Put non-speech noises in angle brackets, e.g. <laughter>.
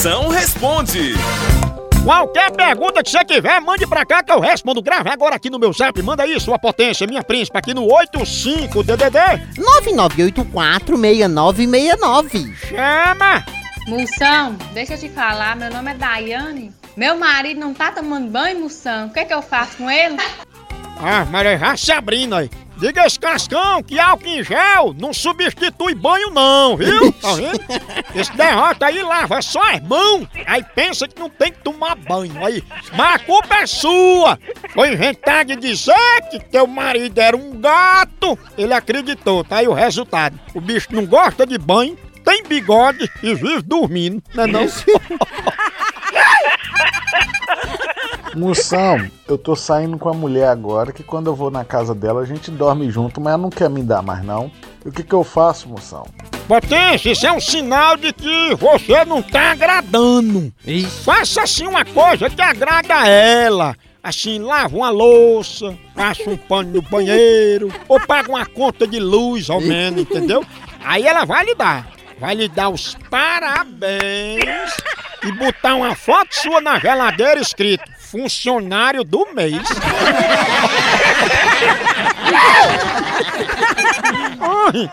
Moção responde. Qualquer pergunta que você tiver, mande pra cá que eu respondo. Grave agora aqui no meu zap. Manda aí, sua potência, minha príncipe, aqui no 85DDD. 99846969. Chama! Moção, deixa eu te falar, meu nome é Daiane. Meu marido não tá tomando banho, Moção. O que, é que eu faço com ele? Ah, mas já se abrindo aí. Diga esse cascão que álcool em gel não substitui banho não, viu? <laughs> Tá vendo? Esse derrota aí lava só as mãos, aí pensa que não tem que tomar banho. Aí, mas a culpa é sua. Foi inventar de dizer que teu marido era um gato. Ele acreditou, tá aí o resultado. O bicho não gosta de banho, tem bigode e vive dormindo, não é <laughs> não? Moção, eu tô saindo com a mulher agora que quando eu vou na casa dela a gente dorme junto, mas ela não quer me dar mais não. E o que que eu faço, moção? Potência, isso é um sinal de que você não tá agradando. Faça assim uma coisa que agrada a ela. Assim, lava uma louça, passa um pano no banheiro, ou paga uma conta de luz ao menos, <laughs> entendeu? Aí ela vai lhe dar. Vai lhe dar os parabéns e botar uma foto sua na geladeira escrito funcionário do mês. <laughs> Ai,